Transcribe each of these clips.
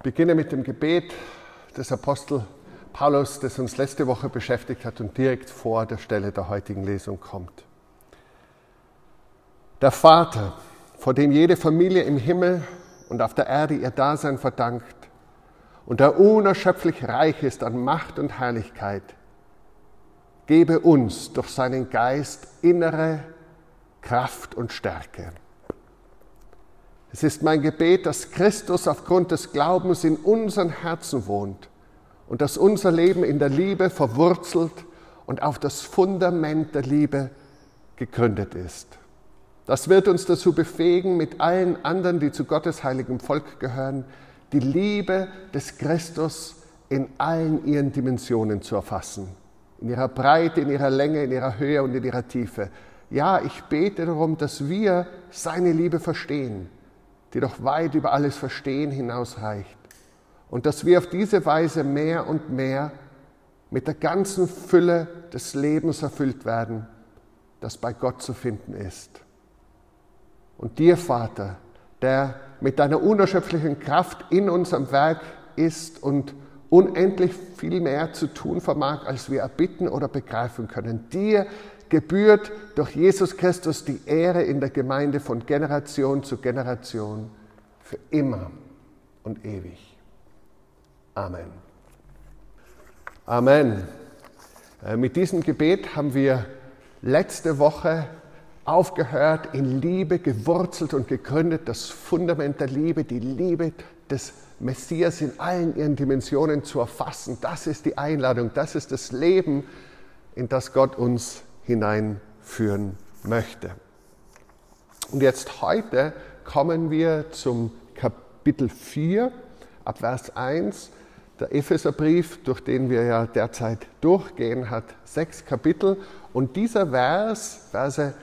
Ich beginne mit dem Gebet des Apostel Paulus, das uns letzte Woche beschäftigt hat und direkt vor der Stelle der heutigen Lesung kommt. Der Vater, vor dem jede Familie im Himmel und auf der Erde ihr Dasein verdankt und der unerschöpflich reich ist an Macht und Herrlichkeit, gebe uns durch seinen Geist innere Kraft und Stärke es ist mein Gebet, dass Christus aufgrund des Glaubens in unseren Herzen wohnt und dass unser Leben in der Liebe verwurzelt und auf das Fundament der Liebe gegründet ist. Das wird uns dazu befähigen, mit allen anderen, die zu Gottes heiligem Volk gehören, die Liebe des Christus in allen ihren Dimensionen zu erfassen. In ihrer Breite, in ihrer Länge, in ihrer Höhe und in ihrer Tiefe. Ja, ich bete darum, dass wir seine Liebe verstehen die doch weit über alles Verstehen hinausreicht. Und dass wir auf diese Weise mehr und mehr mit der ganzen Fülle des Lebens erfüllt werden, das bei Gott zu finden ist. Und dir, Vater, der mit deiner unerschöpflichen Kraft in unserem Werk ist und unendlich viel mehr zu tun vermag, als wir erbitten oder begreifen können. Dir gebührt durch Jesus Christus die Ehre in der Gemeinde von Generation zu Generation für immer und ewig. Amen. Amen. Äh, mit diesem Gebet haben wir letzte Woche aufgehört, in Liebe gewurzelt und gegründet, das Fundament der Liebe, die Liebe des Messias in allen ihren Dimensionen zu erfassen. Das ist die Einladung, das ist das Leben, in das Gott uns hineinführen möchte. Und jetzt heute kommen wir zum Kapitel 4, ab Vers 1. Der Epheserbrief, durch den wir ja derzeit durchgehen, hat sechs Kapitel. Und dieser Vers, Verse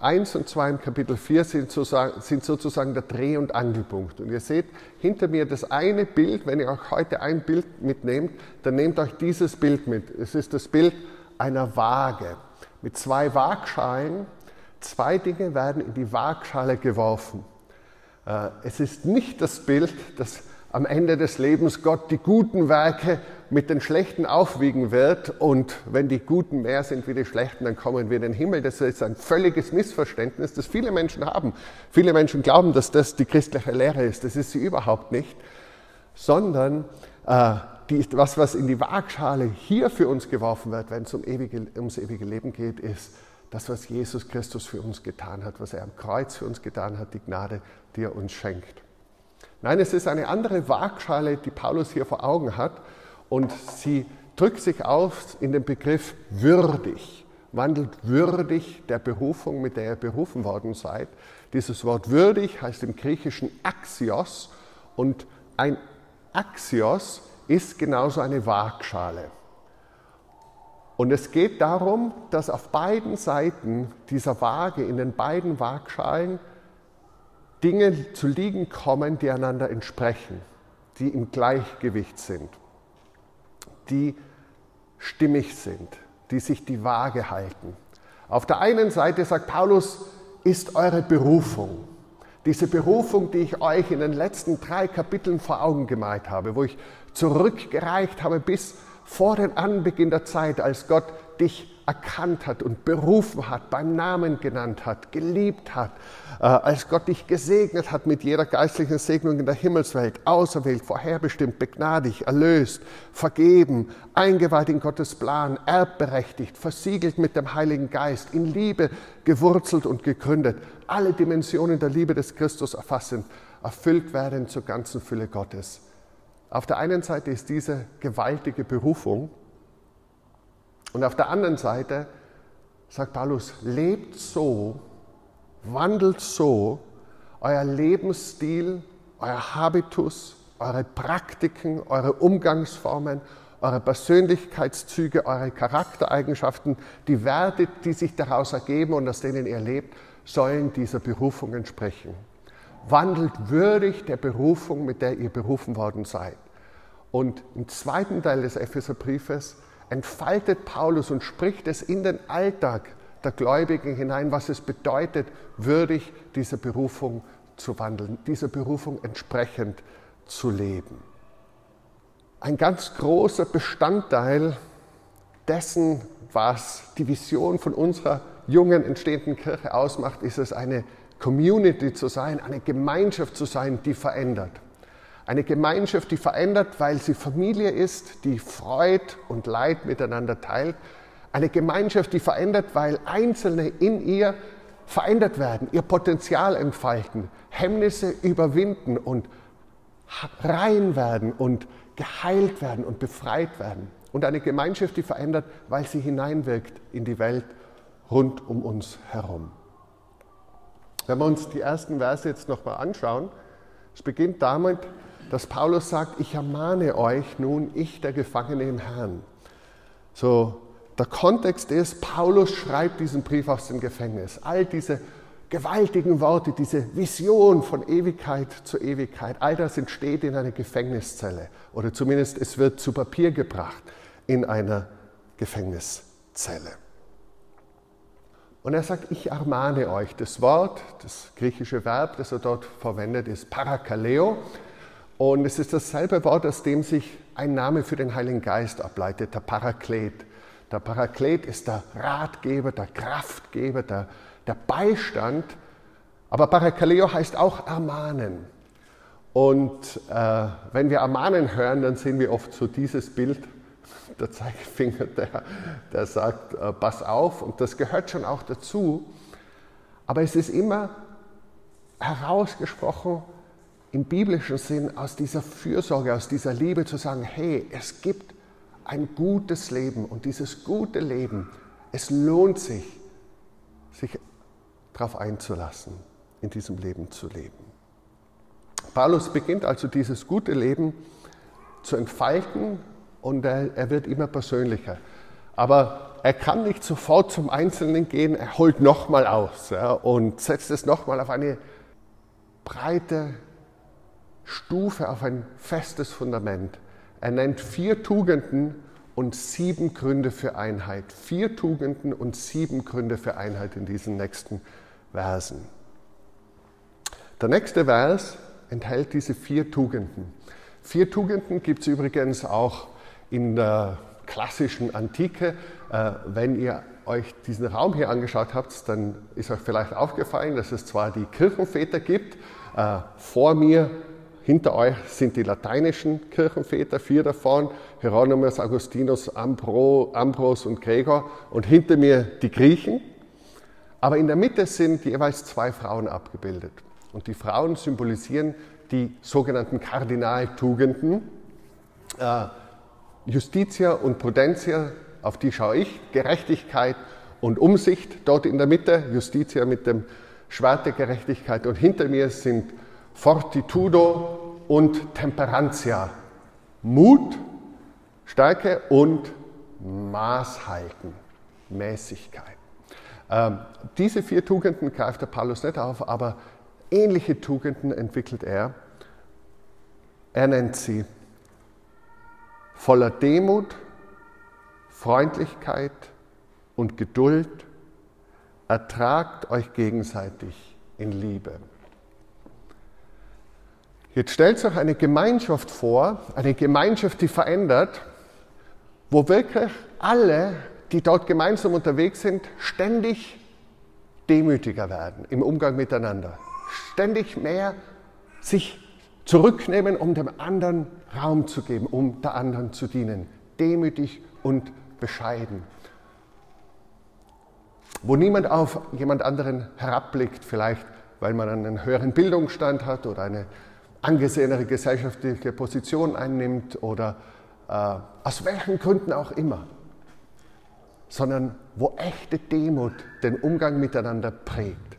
1 und 2 im Kapitel 4 sind sozusagen, sind sozusagen der Dreh- und Angelpunkt. Und ihr seht hinter mir das eine Bild, wenn ihr auch heute ein Bild mitnehmt, dann nehmt euch dieses Bild mit. Es ist das Bild einer Waage mit zwei Waagschalen. Zwei Dinge werden in die Waagschale geworfen. Äh, es ist nicht das Bild, dass am Ende des Lebens Gott die guten Werke mit den schlechten aufwiegen wird und wenn die guten mehr sind wie die schlechten, dann kommen wir in den Himmel. Das ist ein völliges Missverständnis, das viele Menschen haben. Viele Menschen glauben, dass das die christliche Lehre ist. Das ist sie überhaupt nicht, sondern äh, die, was, was in die Waagschale hier für uns geworfen wird, wenn es um ewige, ums ewige Leben geht, ist das, was Jesus Christus für uns getan hat, was er am Kreuz für uns getan hat, die Gnade, die er uns schenkt. Nein, es ist eine andere Waagschale, die Paulus hier vor Augen hat und sie drückt sich aus in den Begriff würdig, wandelt würdig der Berufung, mit der ihr berufen worden seid. Dieses Wort würdig heißt im Griechischen Axios und ein Axios ist genauso eine Waagschale. Und es geht darum, dass auf beiden Seiten dieser Waage, in den beiden Waagschalen, Dinge zu liegen kommen, die einander entsprechen, die im Gleichgewicht sind, die stimmig sind, die sich die Waage halten. Auf der einen Seite sagt Paulus, ist eure Berufung. Diese Berufung, die ich euch in den letzten drei Kapiteln vor Augen gemalt habe, wo ich zurückgereicht habe bis vor den Anbeginn der Zeit, als Gott dich erkannt hat und berufen hat, beim Namen genannt hat, geliebt hat, äh, als Gott dich gesegnet hat mit jeder geistlichen Segnung in der Himmelswelt, auserwählt, vorherbestimmt, begnadigt, erlöst, vergeben, eingeweiht in Gottes Plan, erbberechtigt, versiegelt mit dem Heiligen Geist, in Liebe gewurzelt und gegründet, alle Dimensionen der Liebe des Christus erfassend, erfüllt werden zur ganzen Fülle Gottes. Auf der einen Seite ist diese gewaltige Berufung und auf der anderen Seite sagt Paulus, lebt so, wandelt so, euer Lebensstil, euer Habitus, eure Praktiken, eure Umgangsformen, eure Persönlichkeitszüge, eure Charaktereigenschaften, die Werte, die sich daraus ergeben und aus denen ihr lebt, sollen dieser Berufung entsprechen wandelt würdig der Berufung, mit der ihr berufen worden seid. Und im zweiten Teil des Epheserbriefes entfaltet Paulus und spricht es in den Alltag der Gläubigen hinein, was es bedeutet, würdig dieser Berufung zu wandeln, dieser Berufung entsprechend zu leben. Ein ganz großer Bestandteil dessen, was die Vision von unserer jungen, entstehenden Kirche ausmacht, ist es, eine Community zu sein, eine Gemeinschaft zu sein, die verändert. Eine Gemeinschaft, die verändert, weil sie Familie ist, die Freud und Leid miteinander teilt. Eine Gemeinschaft, die verändert, weil Einzelne in ihr verändert werden, ihr Potenzial entfalten, Hemmnisse überwinden und rein werden und geheilt werden und befreit werden. Und eine Gemeinschaft, die verändert, weil sie hineinwirkt in die Welt rund um uns herum. Wenn wir uns die ersten Verse jetzt nochmal anschauen, es beginnt damit, dass Paulus sagt, ich ermahne euch nun, ich der Gefangene im Herrn. So, der Kontext ist, Paulus schreibt diesen Brief aus dem Gefängnis. All diese gewaltigen Worte, diese Vision von Ewigkeit zu Ewigkeit, all das entsteht in einer Gefängniszelle oder zumindest es wird zu Papier gebracht in einer Gefängniszelle. Und er sagt, ich ermahne euch. Das Wort, das griechische Verb, das er dort verwendet, ist Parakaleo. Und es ist dasselbe Wort, aus dem sich ein Name für den Heiligen Geist ableitet, der Paraklet. Der Paraklet ist der Ratgeber, der Kraftgeber, der der Beistand. Aber Parakaleo heißt auch ermahnen. Und äh, wenn wir ermahnen hören, dann sehen wir oft so dieses Bild, der Zeigefinger, der, der sagt, äh, pass auf. Und das gehört schon auch dazu. Aber es ist immer herausgesprochen im biblischen Sinn aus dieser Fürsorge, aus dieser Liebe zu sagen, hey, es gibt ein gutes Leben und dieses gute Leben, es lohnt sich, sich darauf einzulassen, in diesem Leben zu leben. Paulus beginnt also dieses gute Leben zu entfalten und er, er wird immer persönlicher. Aber er kann nicht sofort zum Einzelnen gehen, er holt nochmal aus ja, und setzt es nochmal auf eine breite Stufe, auf ein festes Fundament. Er nennt vier Tugenden und sieben Gründe für Einheit. Vier Tugenden und sieben Gründe für Einheit in diesen nächsten Versen. Der nächste Vers enthält diese vier Tugenden. Vier Tugenden gibt es übrigens auch in der klassischen Antike. Äh, wenn ihr euch diesen Raum hier angeschaut habt, dann ist euch vielleicht aufgefallen, dass es zwar die Kirchenväter gibt, äh, vor mir, hinter euch sind die lateinischen Kirchenväter, vier davon, Hieronymus, Augustinus, Ambro, Ambros und Gregor, und hinter mir die Griechen. Aber in der Mitte sind jeweils zwei Frauen abgebildet. Und die Frauen symbolisieren die sogenannten Kardinaltugenden. Justitia und Prudentia, auf die schaue ich, Gerechtigkeit und Umsicht dort in der Mitte, Justitia mit dem Schwert der Gerechtigkeit und hinter mir sind Fortitudo und Temperantia, Mut, Stärke und Maßhalten, Mäßigkeit. Ähm, diese vier Tugenden greift der Paulus nicht auf, aber ähnliche Tugenden entwickelt er. Er nennt sie voller Demut, Freundlichkeit und Geduld. Ertragt euch gegenseitig in Liebe. Jetzt stellt euch eine Gemeinschaft vor, eine Gemeinschaft, die verändert, wo wirklich alle die dort gemeinsam unterwegs sind, ständig demütiger werden im Umgang miteinander. Ständig mehr sich zurücknehmen, um dem anderen Raum zu geben, um der anderen zu dienen. Demütig und bescheiden. Wo niemand auf jemand anderen herabblickt, vielleicht weil man einen höheren Bildungsstand hat oder eine angesehenere gesellschaftliche Position einnimmt oder äh, aus welchen Gründen auch immer sondern wo echte Demut den Umgang miteinander prägt.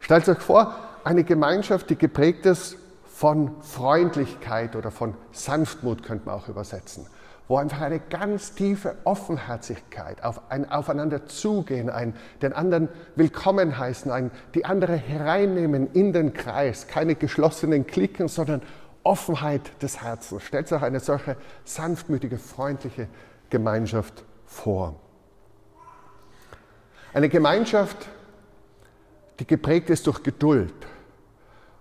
Stellt euch vor, eine Gemeinschaft, die geprägt ist von Freundlichkeit oder von Sanftmut, könnte man auch übersetzen, wo einfach eine ganz tiefe Offenherzigkeit, auf ein Aufeinander zugehen, ein, den anderen willkommen heißen, ein, die andere hereinnehmen in den Kreis, keine geschlossenen Klicken, sondern Offenheit des Herzens. Stellt euch eine solche sanftmütige, freundliche Gemeinschaft vor. Eine Gemeinschaft, die geprägt ist durch Geduld,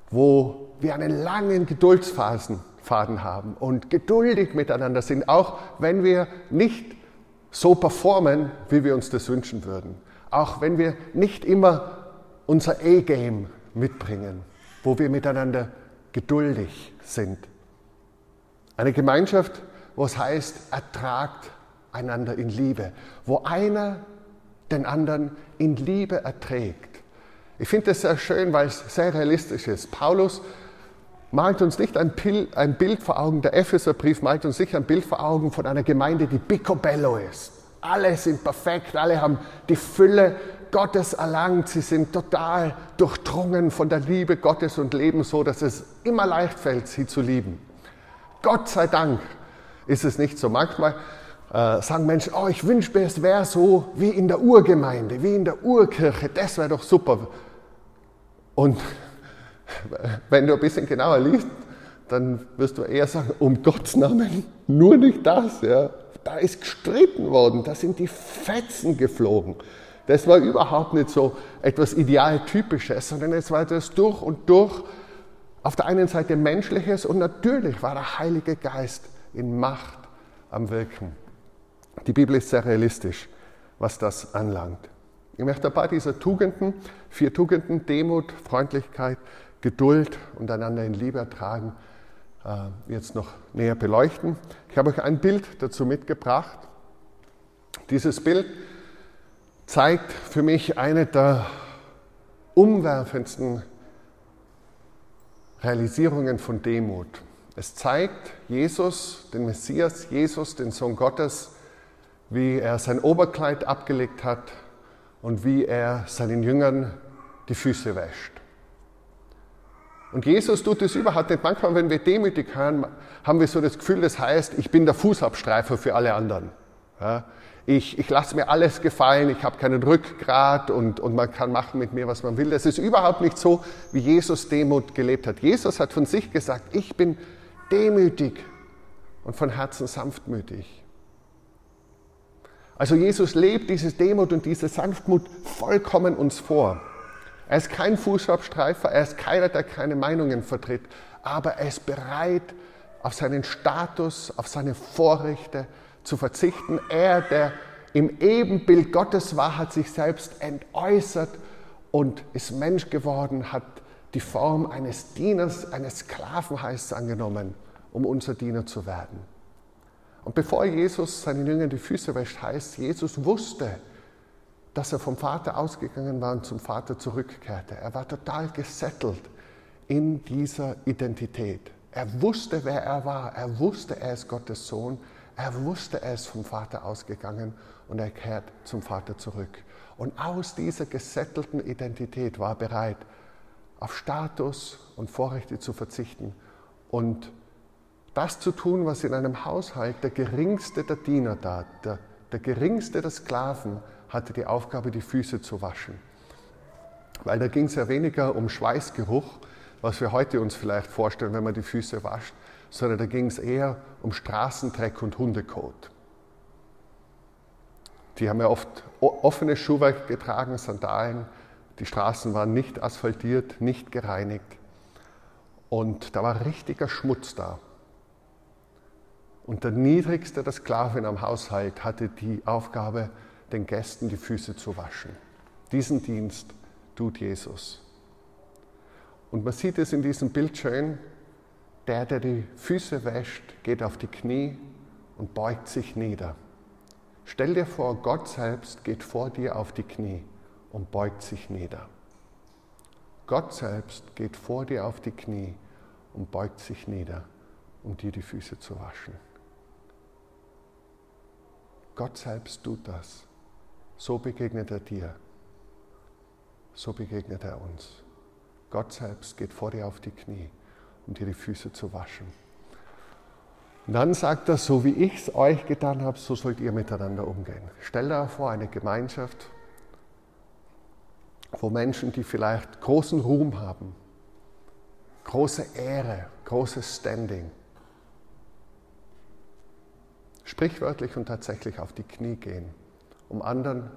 wo wir einen langen Geduldsfaden haben und geduldig miteinander sind, auch wenn wir nicht so performen, wie wir uns das wünschen würden. Auch wenn wir nicht immer unser A-Game mitbringen, wo wir miteinander geduldig sind. Eine Gemeinschaft, wo es heißt, ertragt einander in Liebe, wo einer den anderen in Liebe erträgt. Ich finde das sehr schön, weil es sehr realistisch ist. Paulus malt uns nicht ein, Bild vor Augen, der Epheserbrief malt uns sicher ein Bild vor Augen von einer Gemeinde, die picobello ist. Alle sind perfekt, alle haben die Fülle Gottes erlangt, sie sind total durchdrungen von der Liebe Gottes und leben so, dass es immer leicht fällt, sie zu lieben. Gott sei Dank ist es nicht so. Manchmal äh, sagen Menschen, oh, ich wünsche mir, es wäre so wie in der Urgemeinde, wie in der Urkirche, das wäre doch super. Und wenn du ein bisschen genauer liest, dann wirst du eher sagen, um Gottes Namen, nur nicht das. Ja. Da ist gestritten worden, da sind die Fetzen geflogen. Das war überhaupt nicht so etwas Idealtypisches, sondern es war das durch und durch auf der einen Seite Menschliches und natürlich war der Heilige Geist in Macht am Wirken. Die Bibel ist sehr realistisch, was das anlangt. Ich möchte ein paar dieser Tugenden, vier Tugenden, Demut, Freundlichkeit, Geduld und einander in Liebe ertragen, äh, jetzt noch näher beleuchten. Ich habe euch ein Bild dazu mitgebracht. Dieses Bild zeigt für mich eine der umwerfendsten Realisierungen von Demut. Es zeigt Jesus, den Messias, Jesus, den Sohn Gottes, wie er sein Oberkleid abgelegt hat und wie er seinen Jüngern die Füße wäscht. Und Jesus tut es überhaupt nicht. Manchmal, wenn wir demütig hören, haben wir so das Gefühl, das heißt, ich bin der Fußabstreifer für alle anderen. Ja? ich, ich lasse mir alles gefallen, ich habe keinen Rückgrat und, und man kann machen mit mir, was man will. Das ist überhaupt nicht so, wie Jesus Demut gelebt hat. Jesus hat von sich gesagt, ich bin demütig und von Herzen sanftmütig. Also Jesus lebt diese Demut und diese Sanftmut vollkommen uns vor. Er ist kein Fußabstreifer, er ist keiner, der keine Meinungen vertritt, aber er ist bereit, auf seinen Status, auf seine Vorrechte, zu verzichten. Er, der im Ebenbild Gottes war, hat sich selbst entäußert und ist Mensch geworden, hat die Form eines Dieners, eines Sklaven heißt es angenommen, um unser Diener zu werden. Und bevor Jesus seinen Jüngern die Füße wäscht, heißt, Jesus wusste, dass er vom Vater ausgegangen war und zum Vater zurückkehrte. Er war total gesettelt in dieser Identität. Er wusste, wer er war. Er wusste, er ist Gottes Sohn. Er wusste, er ist vom Vater ausgegangen und er kehrt zum Vater zurück. Und aus dieser gesettelten Identität war er bereit, auf Status und Vorrechte zu verzichten und das zu tun, was in einem Haushalt der geringste der Diener tat, der, der geringste der Sklaven hatte die Aufgabe, die Füße zu waschen. Weil da ging es ja weniger um Schweißgeruch, was wir heute uns vielleicht vorstellen, wenn man die Füße wascht, sondern da ging es eher um Straßendreck und Hundekot. Die haben ja oft offenes Schuhwerk getragen, Sandalen. Die Straßen waren nicht asphaltiert, nicht gereinigt. Und da war richtiger Schmutz da. Und der niedrigste der Sklaven am Haushalt hatte die Aufgabe, den Gästen die Füße zu waschen. Diesen Dienst tut Jesus. Und man sieht es in diesem Bild schön, der, der die Füße wäscht, geht auf die Knie und beugt sich nieder. Stell dir vor, Gott selbst geht vor dir auf die Knie und beugt sich nieder. Gott selbst geht vor dir auf die Knie und beugt sich nieder, um dir die Füße zu waschen. Gott selbst tut das. So begegnet er dir. So begegnet er uns. Gott selbst geht vor dir auf die Knie um dir die Füße zu waschen. Und dann sagt er, so wie ich es euch getan habe, so sollt ihr miteinander umgehen. Stell dir vor, eine Gemeinschaft, wo Menschen, die vielleicht großen Ruhm haben, große Ehre, großes Standing, sprichwörtlich und tatsächlich auf die Knie gehen, um anderen,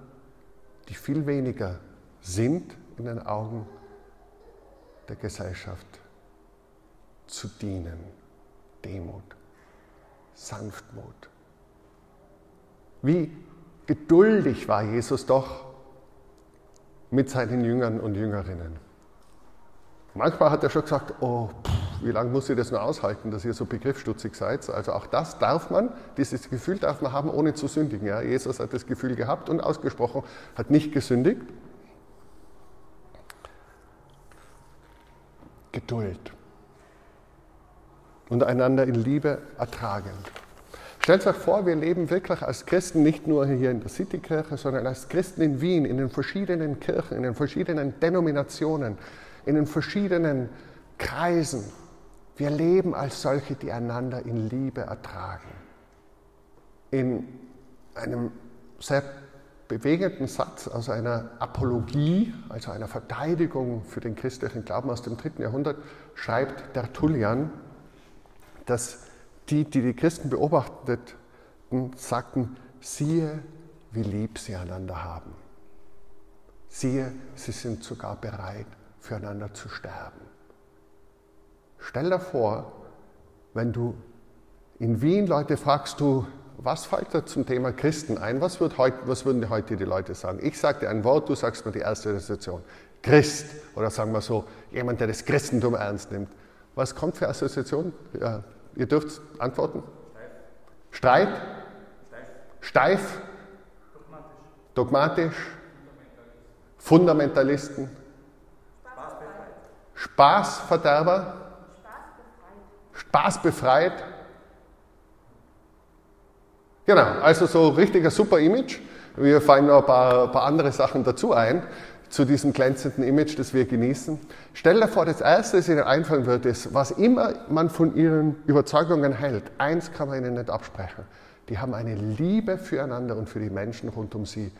die viel weniger sind in den Augen der Gesellschaft, zu dienen. Demut, Sanftmut. Wie geduldig war Jesus doch mit seinen Jüngern und Jüngerinnen. Manchmal hat er schon gesagt, oh, pff, wie lange muss ich das nur aushalten, dass ihr so begriffsstutzig seid? Also auch das darf man, dieses Gefühl darf man haben, ohne zu sündigen. Ja, Jesus hat das Gefühl gehabt und ausgesprochen, hat nicht gesündigt. Geduld und einander in Liebe ertragend. Stellt euch vor, wir leben wirklich als Christen nicht nur hier in der Citykirche, sondern als Christen in Wien, in den verschiedenen Kirchen, in den verschiedenen Denominationen, in den verschiedenen Kreisen. Wir leben als solche, die einander in Liebe ertragen. In einem sehr bewegenden Satz aus einer Apologie, also einer Verteidigung für den christlichen Glauben aus dem dritten Jahrhundert, schreibt Tertullian, dass die, die die Christen beobachteten, sagten, siehe, wie lieb sie einander haben. Siehe, sie sind sogar bereit, füreinander zu sterben. Stell dir vor, wenn du in Wien Leute fragst, du, was fällt dir zum Thema Christen ein? Was, wird heute, was würden heute die Leute sagen? Ich sage dir ein Wort, du sagst mir die erste Assoziation. Christ. Oder sagen wir so, jemand, der das Christentum ernst nimmt. Was kommt für Assoziation? Ja, ihr dürft antworten. Streit? Steif? Steif? Dogmatisch? Fundamentalisten? Spaßverderber? Spaßbefreit? Genau, also so richtiger super Image. Wir fallen noch ein paar, ein paar, andere Sachen dazu ein, zu diesem glänzenden Image, das wir genießen. Stell dir vor, das Erste, das Ihnen einfallen wird, ist, was immer man von Ihren Überzeugungen hält, eins kann man Ihnen nicht absprechen. Die haben eine Liebe füreinander und für die Menschen rund um sie.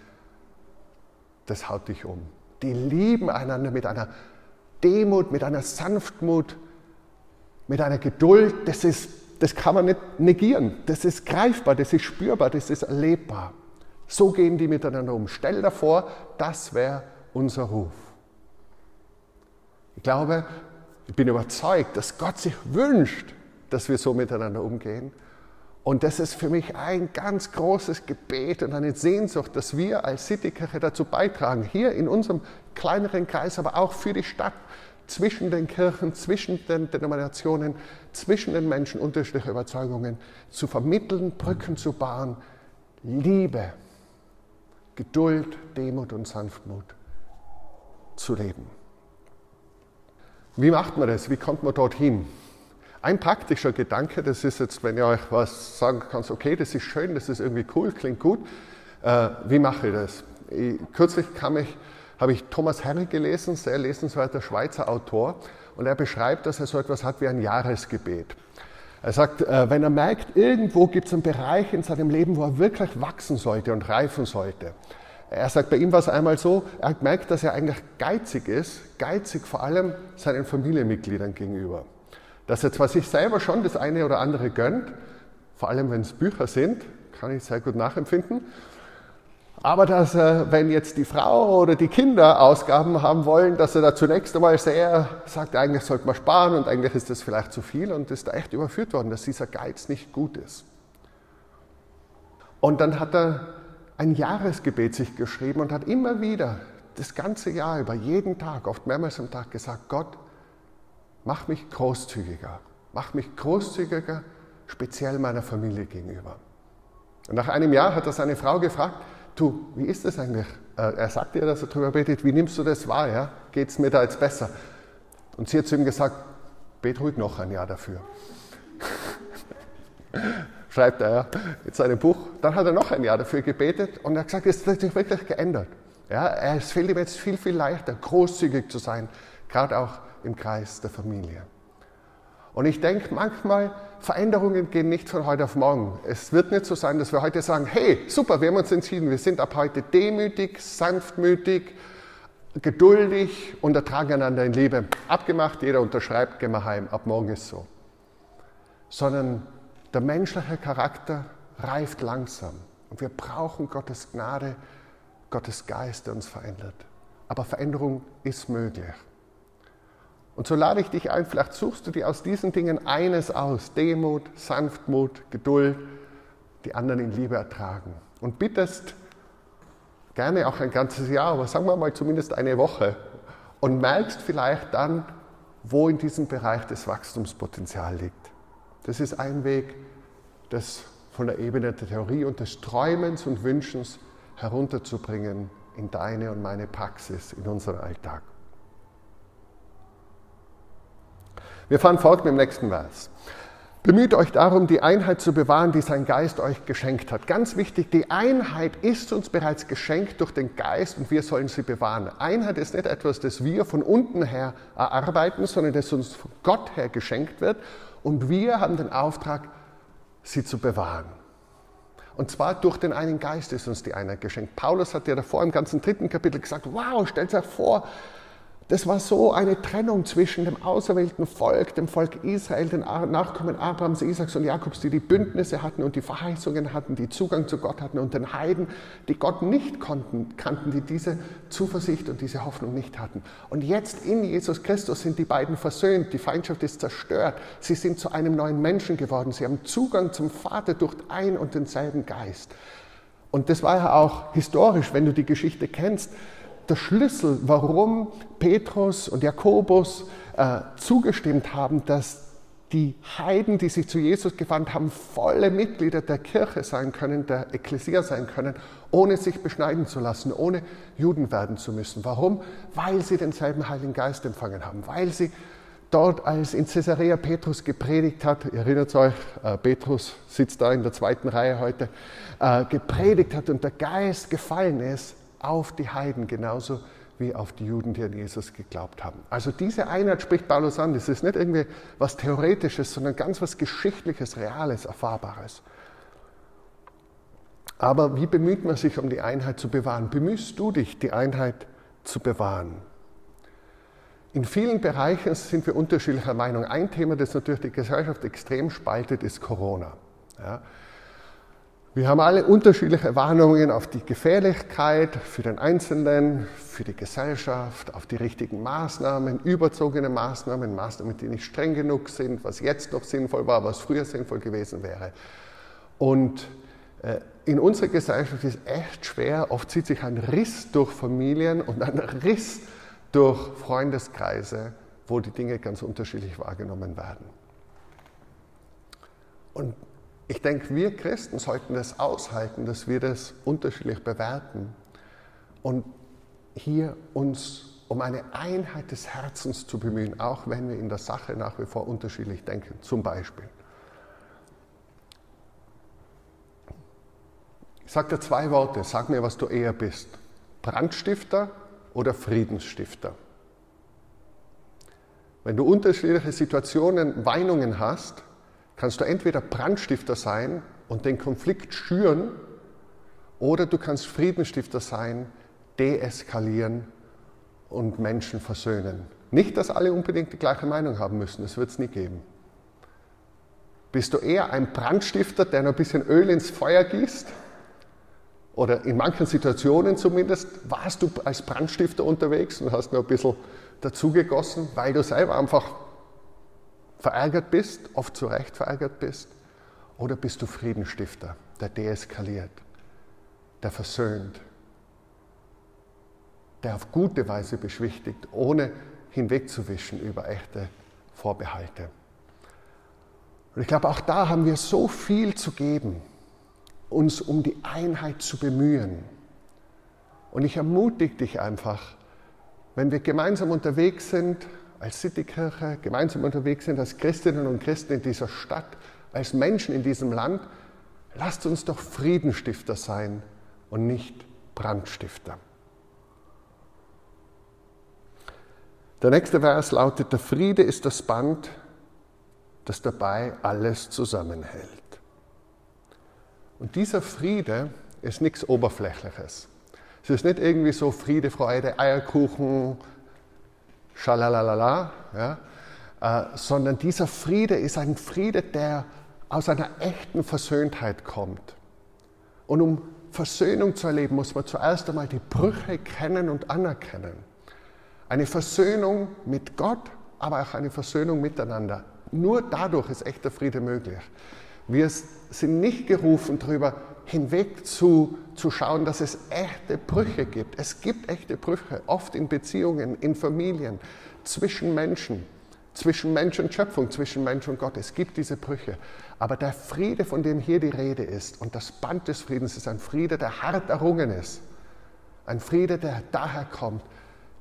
Das haut dich um. Die lieben einander mit einer Demut, mit einer Sanftmut, mit einer Geduld. Das ist das kann man nicht negieren. Das ist greifbar, das ist spürbar, das ist erlebbar. So gehen die miteinander um. Stell dir vor, das wäre unser Ruf. Ich glaube, ich bin überzeugt, dass Gott sich wünscht, dass wir so miteinander umgehen. Und das ist für mich ein ganz großes Gebet und eine Sehnsucht, dass wir als Citykirche dazu beitragen, hier in unserem kleineren Kreis, aber auch für die Stadt, zwischen den Kirchen, zwischen den Denominationen, zwischen den Menschen unterschiedlicher Überzeugungen zu vermitteln, Brücken zu bauen, Liebe, Geduld, Demut und Sanftmut zu leben. Wie macht man das? Wie kommt man dorthin? Ein praktischer Gedanke, das ist jetzt, wenn ihr euch was sagen kannst, okay, das ist schön, das ist irgendwie cool, klingt gut. Äh, wie mache ich das? Ich, kürzlich kam ich habe ich Thomas Herre gelesen, sehr lesenswerter Schweizer Autor, und er beschreibt, dass er so etwas hat wie ein Jahresgebet. Er sagt, äh, wenn er merkt, irgendwo gibt es einen Bereich in seinem Leben, wo er wirklich wachsen sollte und reifen sollte. Er sagt, bei ihm war es einmal so, er hat gemerkt, dass er eigentlich geizig ist, geizig vor allem seinen Familienmitgliedern gegenüber. Dass er zwar sich selber schon das eine oder andere gönnt, vor allem wenn es Bücher sind, kann ich sehr gut nachempfinden, aber dass er, wenn jetzt die Frau oder die Kinder Ausgaben haben wollen, dass er da zunächst einmal sehr sagt, eigentlich sollte man sparen und eigentlich ist das vielleicht zu viel und ist da echt überführt worden, dass dieser Geiz nicht gut ist. Und dann hat er ein Jahresgebet sich geschrieben und hat immer wieder das ganze Jahr über, jeden Tag, oft mehrmals am Tag gesagt, Gott, mach mich großzügiger, mach mich großzügiger, speziell meiner Familie gegenüber. Und nach einem Jahr hat er seine Frau gefragt, du, wie ist das eigentlich? Äh, er sagt dir, dass er darüber betet, wie nimmst du das wahr? Ja? Geht es mir da jetzt besser? Und sie hat zu ihm gesagt, bet ruhig noch ein Jahr dafür. Schreibt er in seinem Buch. Dann hat er noch ein Jahr dafür gebetet und er hat gesagt, es hat sich wirklich geändert. Ja, es fällt ihm jetzt viel, viel leichter, großzügig zu sein, gerade auch im Kreis der Familie. Und ich denke manchmal, Veränderungen gehen nicht von heute auf morgen. Es wird nicht so sein, dass wir heute sagen, hey, super, wir haben uns entschieden, wir sind ab heute demütig, sanftmütig, geduldig und ertragen einander in Liebe. Abgemacht, jeder unterschreibt, gehen wir heim, ab morgen ist so. Sondern der menschliche Charakter reift langsam und wir brauchen Gottes Gnade, Gottes Geist, der uns verändert. Aber Veränderung ist möglich. Und so lade ich dich ein, vielleicht suchst du dir aus diesen Dingen eines aus, Demut, Sanftmut, Geduld, die anderen in Liebe ertragen. Und bittest gerne auch ein ganzes Jahr, aber sagen wir mal zumindest eine Woche und merkst vielleicht dann, wo in diesem Bereich das Wachstumspotenzial liegt. Das ist ein Weg, das von der Ebene der Theorie und des Träumens und Wünschens herunterzubringen in deine und meine Praxis, in unseren Alltag. Wir fahren fort mit dem nächsten Vers. Bemüht euch darum, die Einheit zu bewahren, die sein Geist euch geschenkt hat. Ganz wichtig, die Einheit ist uns bereits geschenkt durch den Geist und wir sollen sie bewahren. Einheit ist nicht etwas, das wir von unten her erarbeiten, sondern das uns von Gott her geschenkt wird und wir haben den Auftrag, sie zu bewahren. Und zwar durch den einen Geist ist uns die Einheit geschenkt. Paulus hat ja davor im ganzen dritten Kapitel gesagt, wow, stellt euch vor, das war so eine Trennung zwischen dem auserwählten Volk, dem Volk Israel, den Nachkommen Abrahams, Isaaks und Jakobs, die die Bündnisse hatten und die Verheißungen hatten, die Zugang zu Gott hatten und den Heiden, die Gott nicht konnten, kannten, die diese Zuversicht und diese Hoffnung nicht hatten. Und jetzt in Jesus Christus sind die beiden versöhnt, die Feindschaft ist zerstört, sie sind zu einem neuen Menschen geworden, sie haben Zugang zum Vater durch ein und denselben Geist. Und das war ja auch historisch, wenn du die Geschichte kennst der Schlüssel, warum Petrus und Jakobus äh, zugestimmt haben, dass die Heiden, die sich zu Jesus gewandt haben, volle Mitglieder der Kirche sein können, der Ekklesia sein können, ohne sich beschneiden zu lassen, ohne Juden werden zu müssen. Warum? Weil sie denselben Heiligen Geist empfangen haben, weil sie dort, als in Caesarea Petrus gepredigt hat, ihr erinnert euch, äh, Petrus sitzt da in der zweiten Reihe heute, äh, gepredigt hat und der Geist gefallen ist, auf die Heiden genauso wie auf die Juden, die an Jesus geglaubt haben. Also diese Einheit spricht Paulus an. Das ist nicht irgendwie was Theoretisches, sondern ganz was Geschichtliches, Reales, Erfahrbares. Aber wie bemüht man sich, um die Einheit zu bewahren? Bemühst du dich, die Einheit zu bewahren? In vielen Bereichen sind wir unterschiedlicher Meinung. Ein Thema, das natürlich die Gesellschaft extrem spaltet, ist Corona. Ja, wir haben alle unterschiedliche Warnungen auf die Gefährlichkeit für den Einzelnen, für die Gesellschaft, auf die richtigen Maßnahmen, überzogene Maßnahmen, Maßnahmen, die nicht streng genug sind, was jetzt noch sinnvoll war, was früher sinnvoll gewesen wäre. Und äh, in unserer Gesellschaft ist es echt schwer, oft zieht sich ein Riss durch Familien und ein Riss durch Freundeskreise, wo die Dinge ganz unterschiedlich wahrgenommen werden. Und ich denke, wir Christen sollten das aushalten, dass wir das unterschiedlich bewerten und hier uns um eine Einheit des Herzens zu bemühen, auch wenn wir in der Sache nach wie vor unterschiedlich denken. Zum Beispiel. Ich sage dir zwei Worte, sag mir, was du eher bist. Brandstifter oder Friedensstifter? Wenn du unterschiedliche Situationen, Weinungen hast, kannst du entweder Brandstifter sein und den Konflikt schüren, oder du kannst Friedensstifter sein, deeskalieren und Menschen versöhnen. Nicht, dass alle unbedingt die gleiche Meinung haben müssen, das wird es nie geben. Bist du eher ein Brandstifter, der noch ein bisschen Öl ins Feuer gießt? Oder in manchen Situationen zumindest warst du als Brandstifter unterwegs und hast noch ein bisschen dazugegossen, weil du selber einfach verärgert bist, oft zu Recht verärgert bist, oder bist du Friedensstifter, der deeskaliert, der versöhnt, der auf gute Weise beschwichtigt, ohne hinwegzuwischen über echte Vorbehalte. Und ich glaube, auch da haben wir so viel zu geben, uns um die Einheit zu bemühen. Und ich ermutige dich einfach, wenn wir gemeinsam unterwegs sind, als Citykirche gemeinsam unterwegs sind, als Christinnen und Christen in dieser Stadt, als Menschen in diesem Land, lasst uns doch Friedenstifter sein und nicht Brandstifter. Der nächste Vers lautet, der Friede ist das Band, das dabei alles zusammenhält. Und dieser Friede ist nichts Oberflächliches. Es ist nicht irgendwie so Friede, Freude, Eierkuchen, Schalalalala, ja, äh, sondern dieser Friede ist ein Friede, der aus einer echten Versöhntheit kommt. Und um Versöhnung zu erleben, muss man zuerst einmal die Brüche kennen und anerkennen. Eine Versöhnung mit Gott aber auch eine Versöhnung miteinander. Nur dadurch ist echter Friede möglich. Wir sind nicht gerufen, darüber hinweg zu, zu schauen, dass es echte Brüche gibt. Es gibt echte Brüche, oft in Beziehungen, in Familien, zwischen Menschen, zwischen Mensch und Schöpfung, zwischen Mensch und Gott. Es gibt diese Brüche. Aber der Friede, von dem hier die Rede ist, und das Band des Friedens ist ein Friede, der hart errungen ist. Ein Friede, der daher kommt,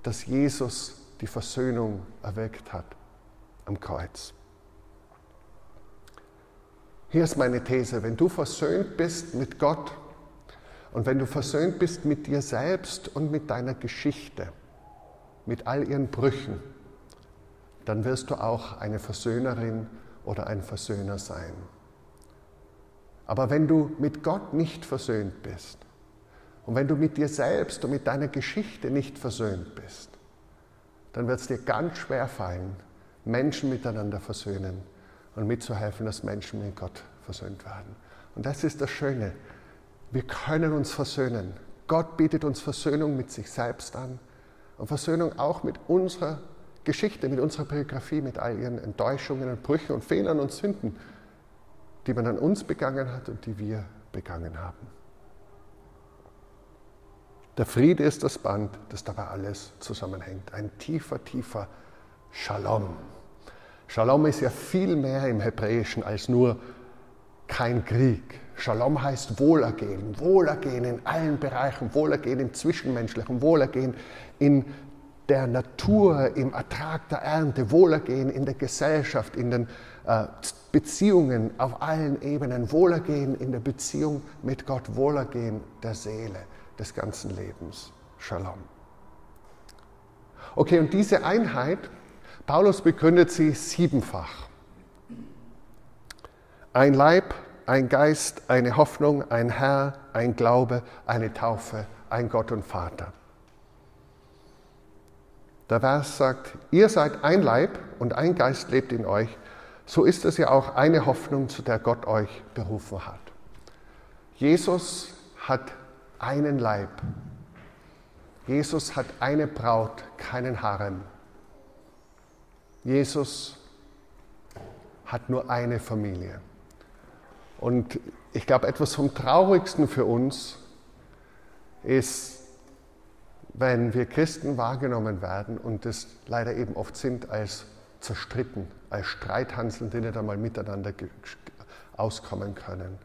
dass Jesus die Versöhnung erwirkt hat am Kreuz. Hier ist meine These, wenn du versöhnt bist mit Gott und wenn du versöhnt bist mit dir selbst und mit deiner Geschichte, mit all ihren Brüchen, dann wirst du auch eine Versöhnerin oder ein Versöhner sein. Aber wenn du mit Gott nicht versöhnt bist und wenn du mit dir selbst und mit deiner Geschichte nicht versöhnt bist, dann wird es dir ganz schwer fallen, Menschen miteinander versöhnen und mitzuhelfen, dass Menschen mit Gott versöhnt werden. Und das ist das Schöne. Wir können uns versöhnen. Gott bietet uns Versöhnung mit sich selbst an und Versöhnung auch mit unserer Geschichte, mit unserer Biografie, mit all ihren Enttäuschungen und Brüchen und Fehlern und Sünden, die man an uns begangen hat und die wir begangen haben. Der Friede ist das Band, das dabei alles zusammenhängt. Ein tiefer, tiefer Shalom. Shalom ist ja viel mehr im Hebräischen als nur kein Krieg. Shalom heißt Wohlergehen, Wohlergehen in allen Bereichen, Wohlergehen im Zwischenmenschlichen, Wohlergehen in der Natur, im Ertrag der Ernte, Wohlergehen in der Gesellschaft, in den äh, Beziehungen auf allen Ebenen, Wohlergehen in der Beziehung mit Gott, Wohlergehen der Seele, des ganzen Lebens. Shalom. Okay, und diese Einheit, Paulus begründet sie siebenfach. Ein Leib, ein Geist, eine Hoffnung, ein Herr, ein Glaube, eine Taufe, ein Gott und Vater. Der Vers sagt, ihr seid ein Leib und ein Geist lebt in euch, so ist es ja auch eine Hoffnung, zu der Gott euch berufen hat. Jesus hat einen Leib. Jesus hat eine Braut, keinen Harem. Jesus hat nur eine Familie. Und ich glaube, etwas vom Traurigsten für uns ist, wenn wir Christen wahrgenommen werden und es leider eben oft sind als zerstritten, als Streithanseln, die nicht einmal miteinander auskommen können.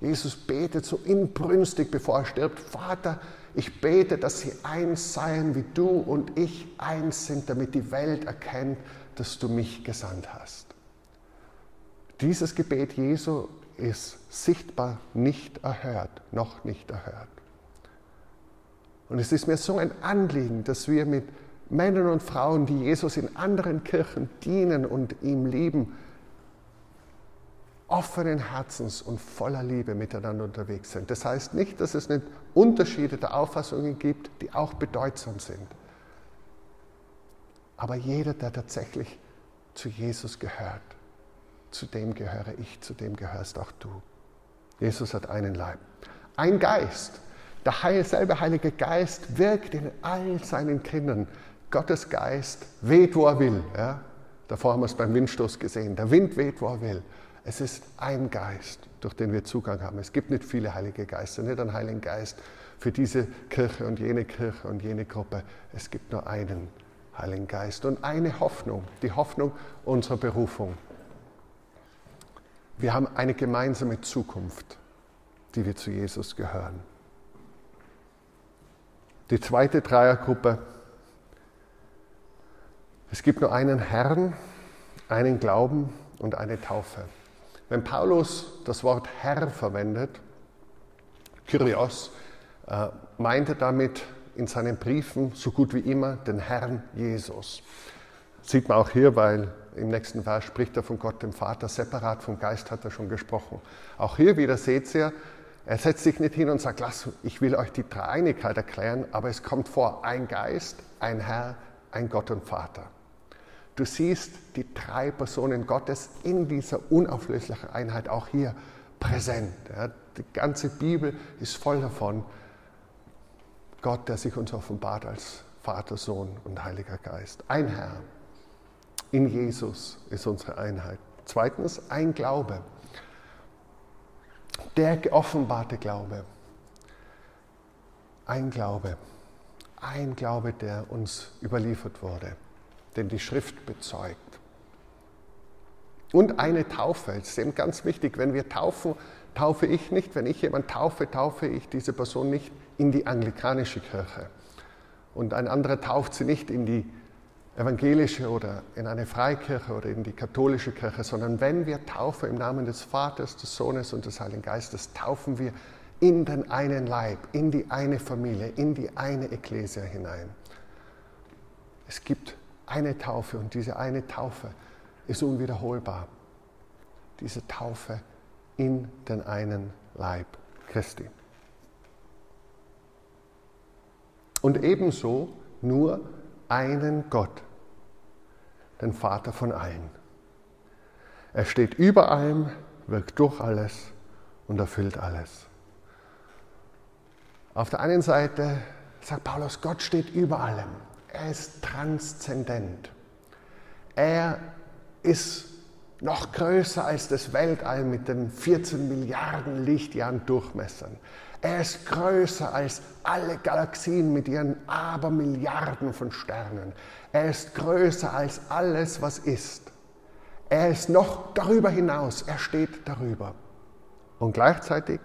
Jesus betet so inbrünstig, bevor er stirbt, Vater, ich bete, dass sie eins seien, wie du und ich eins sind, damit die Welt erkennt, dass du mich gesandt hast. Dieses Gebet Jesu ist sichtbar nicht erhört, noch nicht erhört. Und es ist mir so ein Anliegen, dass wir mit Männern und Frauen, die Jesus in anderen Kirchen dienen und ihm lieben, offenen Herzens und voller Liebe miteinander unterwegs sind. Das heißt nicht, dass es nicht Unterschiede der Auffassungen gibt, die auch bedeutsam sind. Aber jeder, der tatsächlich zu Jesus gehört, zu dem gehöre ich, zu dem gehörst auch du. Jesus hat einen Leib. Ein Geist. Der selbe Heilige Geist wirkt in all seinen Kindern. Gottes Geist weht, wo er will. Ja? Davor haben wir es beim Windstoß gesehen. Der Wind weht, wo er will. Es ist ein Geist, durch den wir Zugang haben. Es gibt nicht viele Heilige Geister, nicht einen Heiligen Geist für diese Kirche und jene Kirche und jene Gruppe. Es gibt nur einen Heiligen Geist und eine Hoffnung, die Hoffnung unserer Berufung. Wir haben eine gemeinsame Zukunft, die wir zu Jesus gehören. Die zweite Dreiergruppe. Es gibt nur einen Herrn, einen Glauben und eine Taufe. Wenn Paulus das Wort Herr verwendet, Kyrios, äh, meint er damit in seinen Briefen so gut wie immer den Herrn Jesus. sieht man auch hier, weil im nächsten Vers spricht er von Gott dem Vater, separat vom Geist hat er schon gesprochen. Auch hier wieder seht ihr, er setzt sich nicht hin und sagt, lass, ich will euch die Dreieinigkeit erklären, aber es kommt vor, ein Geist, ein Herr, ein Gott und Vater. Du siehst die drei Personen Gottes in dieser unauflöslichen Einheit auch hier präsent. Die ganze Bibel ist voll davon. Gott, der sich uns offenbart als Vater, Sohn und Heiliger Geist. Ein Herr. In Jesus ist unsere Einheit. Zweitens, ein Glaube. Der geoffenbarte Glaube. Ein Glaube. Ein Glaube, der uns überliefert wurde, den die Schrift bezeugt. Und eine Taufe. Es ist eben ganz wichtig, wenn wir taufen, taufe ich nicht. Wenn ich jemanden taufe, taufe ich diese Person nicht in die anglikanische Kirche. Und ein anderer tauft sie nicht in die evangelische oder in eine Freikirche oder in die katholische Kirche, sondern wenn wir taufen im Namen des Vaters, des Sohnes und des Heiligen Geistes, taufen wir in den einen Leib, in die eine Familie, in die eine Ekklesia hinein. Es gibt eine Taufe und diese eine Taufe ist unwiederholbar. Diese Taufe in den einen Leib Christi. Und ebenso nur einen Gott, den Vater von allen. Er steht über allem, wirkt durch alles und erfüllt alles. Auf der einen Seite sagt Paulus, Gott steht über allem. Er ist transzendent. Er ist noch größer als das Weltall mit den 14 Milliarden Lichtjahren Durchmessern. Er ist größer als alle Galaxien mit ihren Abermilliarden von Sternen. Er ist größer als alles, was ist. Er ist noch darüber hinaus. Er steht darüber. Und gleichzeitig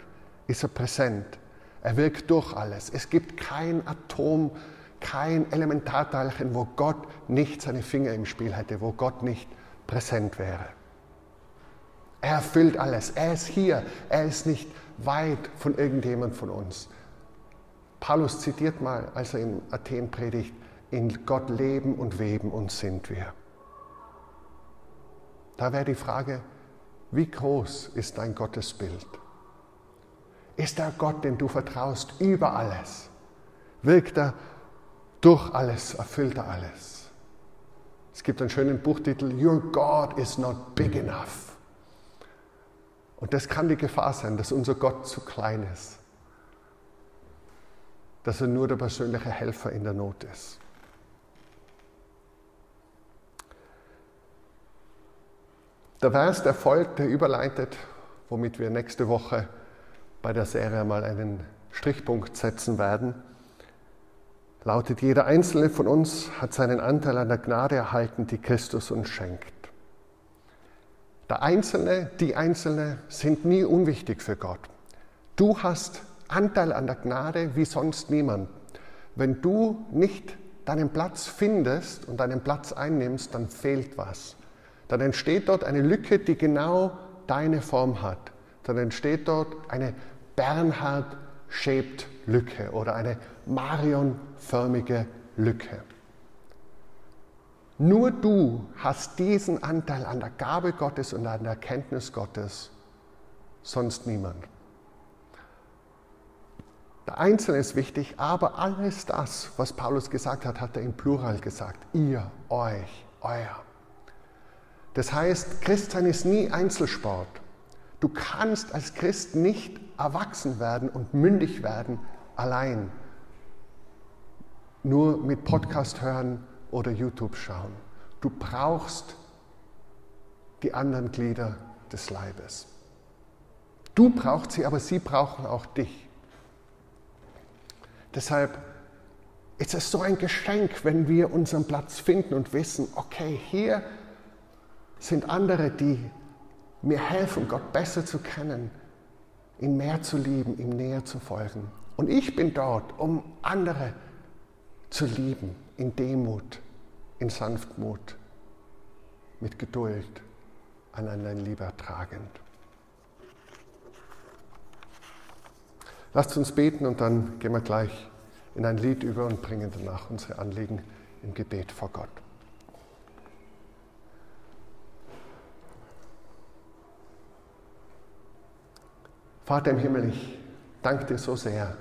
ist er präsent. Er wirkt durch alles. Es gibt kein Atom, kein Elementarteilchen, wo Gott nicht seine Finger im Spiel hätte, wo Gott nicht präsent wäre. Er erfüllt alles. Er ist hier. Er ist nicht weit von irgendjemand von uns. Paulus zitiert mal, als er in Athen predigt, in Gott leben und weben und sind wir. Da wäre die Frage, wie groß ist dein Gottesbild? Ist der Gott, den du vertraust, über alles? Wirkt er durch alles, erfüllt er alles? Es gibt einen schönen Buchtitel, Your God is not big enough. Und das kann die Gefahr sein, dass unser Gott zu klein ist. Dass er nur der persönliche Helfer in der Not ist. Der Vers, der folgt, der überleitet, womit wir nächste Woche bei der Serie mal einen Strichpunkt setzen werden lautet, jeder einzelne von uns hat seinen Anteil an der Gnade erhalten, die Christus uns schenkt. Der Einzelne, die Einzelne sind nie unwichtig für Gott. Du hast Anteil an der Gnade wie sonst niemand. Wenn du nicht deinen Platz findest und deinen Platz einnimmst, dann fehlt was. Dann entsteht dort eine Lücke, die genau deine Form hat. Dann entsteht dort eine Bernhard-shaped Lücke oder eine Marion-förmige Lücke. Nur du hast diesen Anteil an der Gabe Gottes und an der Erkenntnis Gottes, sonst niemand. Der Einzelne ist wichtig, aber alles das, was Paulus gesagt hat, hat er im Plural gesagt. Ihr, euch, euer. Das heißt, Christsein ist nie Einzelsport. Du kannst als Christ nicht erwachsen werden und mündig werden allein nur mit Podcast hören oder YouTube schauen. Du brauchst die anderen Glieder des Leibes. Du brauchst sie, aber sie brauchen auch dich. Deshalb ist es so ein Geschenk, wenn wir unseren Platz finden und wissen, okay, hier sind andere, die mir helfen, Gott besser zu kennen, ihn mehr zu lieben, ihm näher zu folgen. Und ich bin dort, um andere zu lieben, in Demut, in Sanftmut, mit Geduld, aneinander in Liebe tragend. Lasst uns beten und dann gehen wir gleich in ein Lied über und bringen danach unsere Anliegen im Gebet vor Gott. Vater im Himmel, ich danke dir so sehr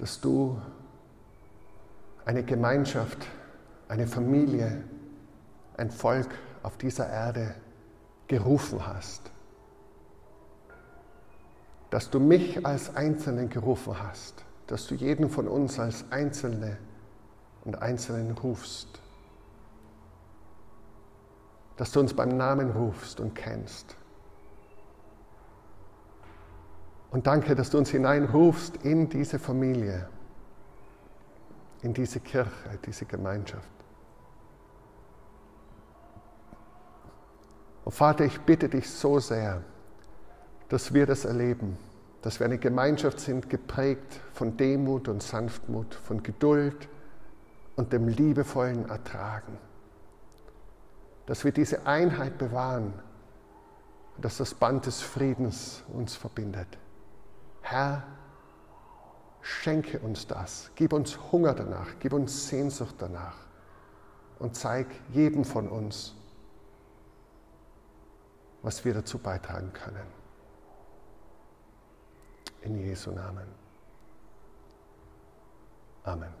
dass du eine Gemeinschaft, eine Familie, ein Volk auf dieser Erde gerufen hast. Dass du mich als Einzelnen gerufen hast, dass du jeden von uns als Einzelne und Einzelnen rufst. Dass du uns beim Namen rufst und kennst. Und danke, dass du uns hineinrufst in diese Familie, in diese Kirche, diese Gemeinschaft. Und Vater, ich bitte dich so sehr, dass wir das erleben, dass wir eine Gemeinschaft sind, geprägt von Demut und Sanftmut, von Geduld und dem liebevollen Ertragen. Dass wir diese Einheit bewahren und dass das Band des Friedens uns verbindet. Herr, schenke uns das, gib uns Hunger danach, gib uns Sehnsucht danach und zeig jedem von uns, was wir dazu beitragen können. In Jesu Namen. Amen.